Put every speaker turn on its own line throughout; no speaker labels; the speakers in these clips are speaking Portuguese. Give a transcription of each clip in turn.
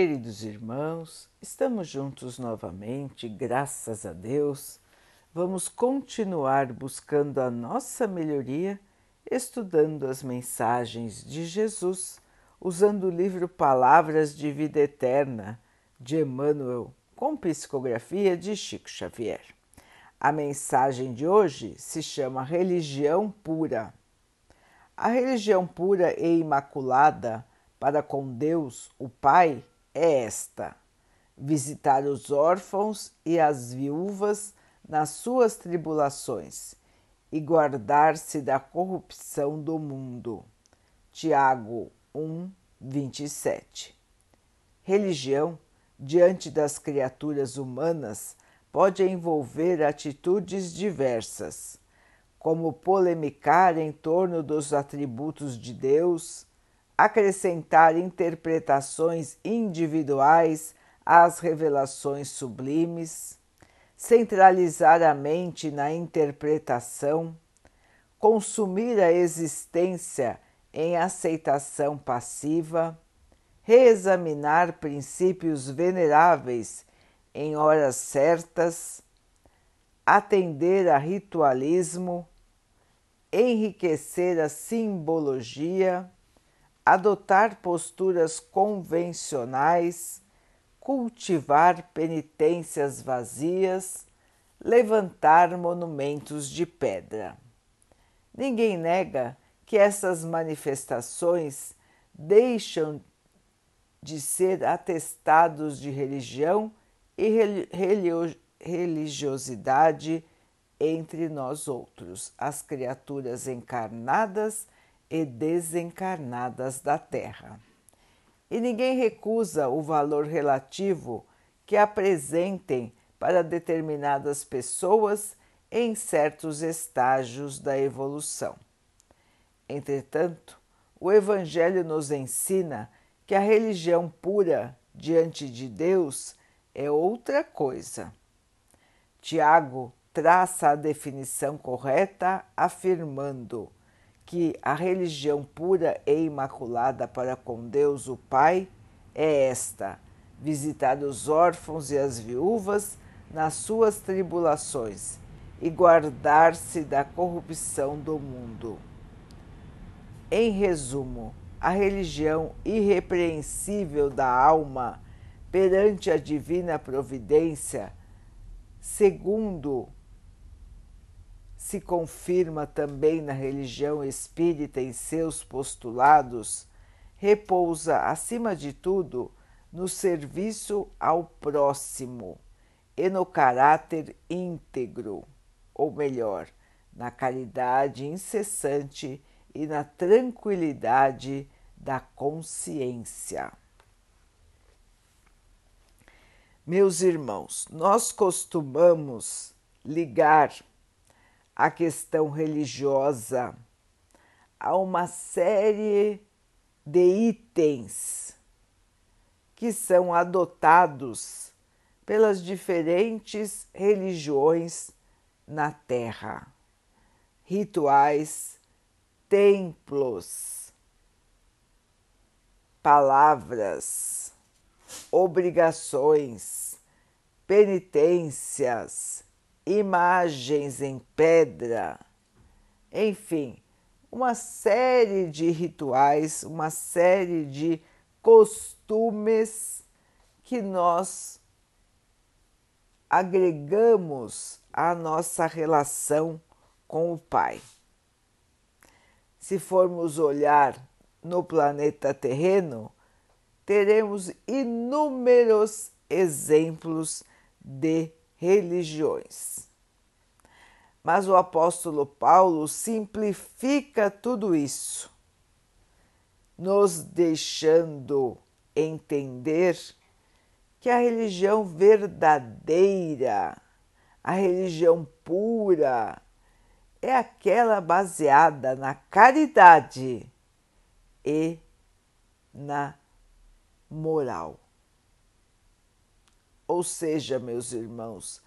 Queridos irmãos, estamos juntos novamente, graças a Deus. Vamos continuar buscando a nossa melhoria, estudando as mensagens de Jesus, usando o livro Palavras de Vida Eterna de Emmanuel, com psicografia de Chico Xavier. A mensagem de hoje se chama Religião Pura. A religião pura e imaculada para com Deus, o Pai, é esta: visitar os órfãos e as viúvas nas suas tribulações e guardar-se da corrupção do mundo. Tiago 1, 27. Religião, diante das criaturas humanas, pode envolver atitudes diversas, como polemicar em torno dos atributos de Deus acrescentar interpretações individuais às revelações sublimes, centralizar a mente na interpretação, consumir a existência em aceitação passiva, reexaminar princípios veneráveis em horas certas, atender a ritualismo, enriquecer a simbologia adotar posturas convencionais, cultivar penitências vazias, levantar monumentos de pedra. Ninguém nega que essas manifestações deixam de ser atestados de religião e religiosidade entre nós outros, as criaturas encarnadas e desencarnadas da Terra. E ninguém recusa o valor relativo que apresentem para determinadas pessoas em certos estágios da evolução. Entretanto, o Evangelho nos ensina que a religião pura diante de Deus é outra coisa. Tiago traça a definição correta afirmando que a religião pura e imaculada para com Deus o Pai é esta: visitar os órfãos e as viúvas nas suas tribulações e guardar-se da corrupção do mundo. Em resumo, a religião irrepreensível da alma perante a divina providência, segundo se confirma também na religião espírita em seus postulados, repousa, acima de tudo, no serviço ao próximo e no caráter íntegro, ou melhor, na caridade incessante e na tranquilidade da consciência. Meus irmãos, nós costumamos ligar a questão religiosa, há uma série de itens que são adotados pelas diferentes religiões na Terra. Rituais, templos, palavras, obrigações, penitências, imagens em pedra, enfim, uma série de rituais, uma série de costumes que nós agregamos à nossa relação com o Pai. Se formos olhar no planeta terreno, teremos inúmeros exemplos de religiões. Mas o apóstolo Paulo simplifica tudo isso, nos deixando entender que a religião verdadeira, a religião pura, é aquela baseada na caridade e na moral. Ou seja, meus irmãos,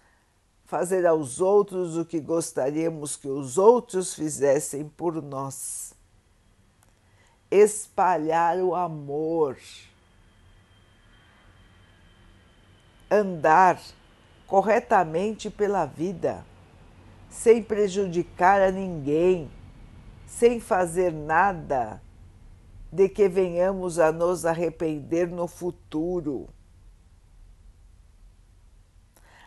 fazer aos outros o que gostaríamos que os outros fizessem por nós. Espalhar o amor. andar corretamente pela vida, sem prejudicar a ninguém, sem fazer nada de que venhamos a nos arrepender no futuro.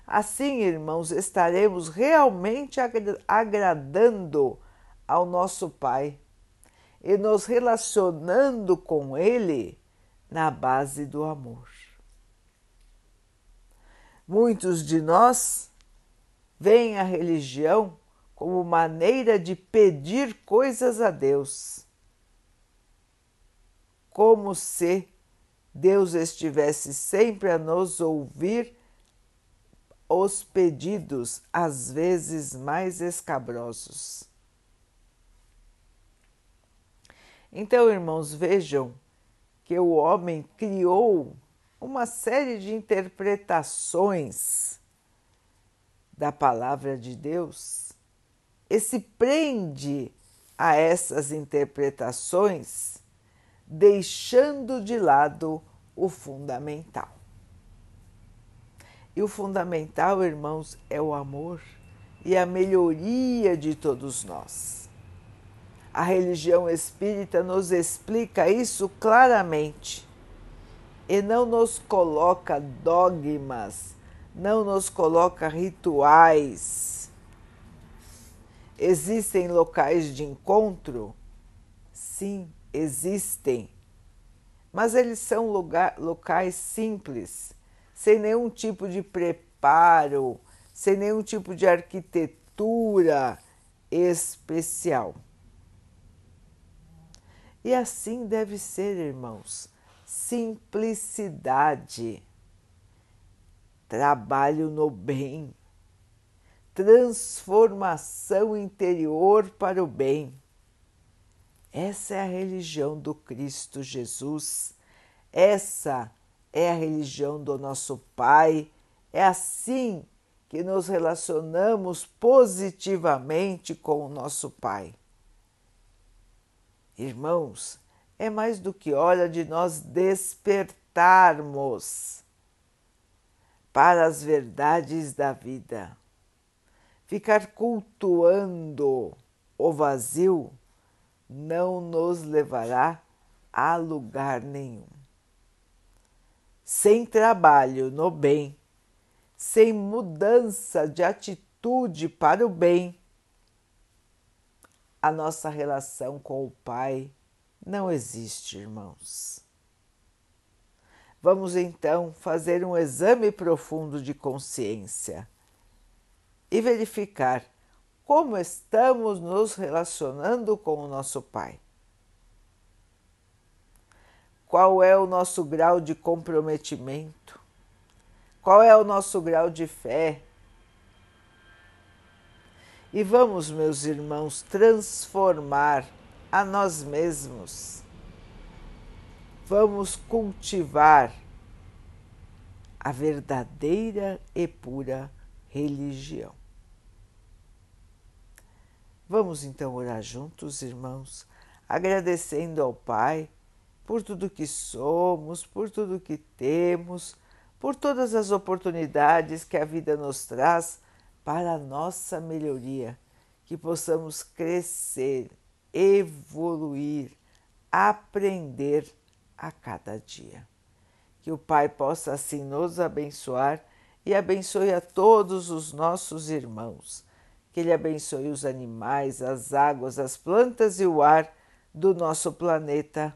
Assim, irmãos, estaremos realmente agradando ao nosso Pai e nos relacionando com Ele na base do amor. Muitos de nós veem a religião como maneira de pedir coisas a Deus, como se Deus estivesse sempre a nos ouvir os pedidos, às vezes mais escabrosos. Então, irmãos, vejam que o homem criou uma série de interpretações da palavra de Deus e se prende a essas interpretações, deixando de lado o fundamental. E o fundamental, irmãos, é o amor e a melhoria de todos nós. A religião espírita nos explica isso claramente e não nos coloca dogmas, não nos coloca rituais. Existem locais de encontro? Sim, existem. Mas eles são lugar, locais simples sem nenhum tipo de preparo, sem nenhum tipo de arquitetura especial. E assim deve ser, irmãos, simplicidade, trabalho no bem, transformação interior para o bem. Essa é a religião do Cristo Jesus. Essa é a religião do nosso Pai. É assim que nos relacionamos positivamente com o nosso Pai. Irmãos, é mais do que hora de nós despertarmos para as verdades da vida. Ficar cultuando o vazio não nos levará a lugar nenhum sem trabalho no bem, sem mudança de atitude para o bem, a nossa relação com o Pai não existe, irmãos. Vamos então fazer um exame profundo de consciência e verificar como estamos nos relacionando com o nosso Pai qual é o nosso grau de comprometimento, qual é o nosso grau de fé. E vamos, meus irmãos, transformar a nós mesmos. Vamos cultivar a verdadeira e pura religião. Vamos então orar juntos, irmãos, agradecendo ao Pai por tudo que somos, por tudo que temos, por todas as oportunidades que a vida nos traz para a nossa melhoria, que possamos crescer, evoluir, aprender a cada dia. Que o Pai possa assim nos abençoar e abençoe a todos os nossos irmãos. Que Ele abençoe os animais, as águas, as plantas e o ar do nosso planeta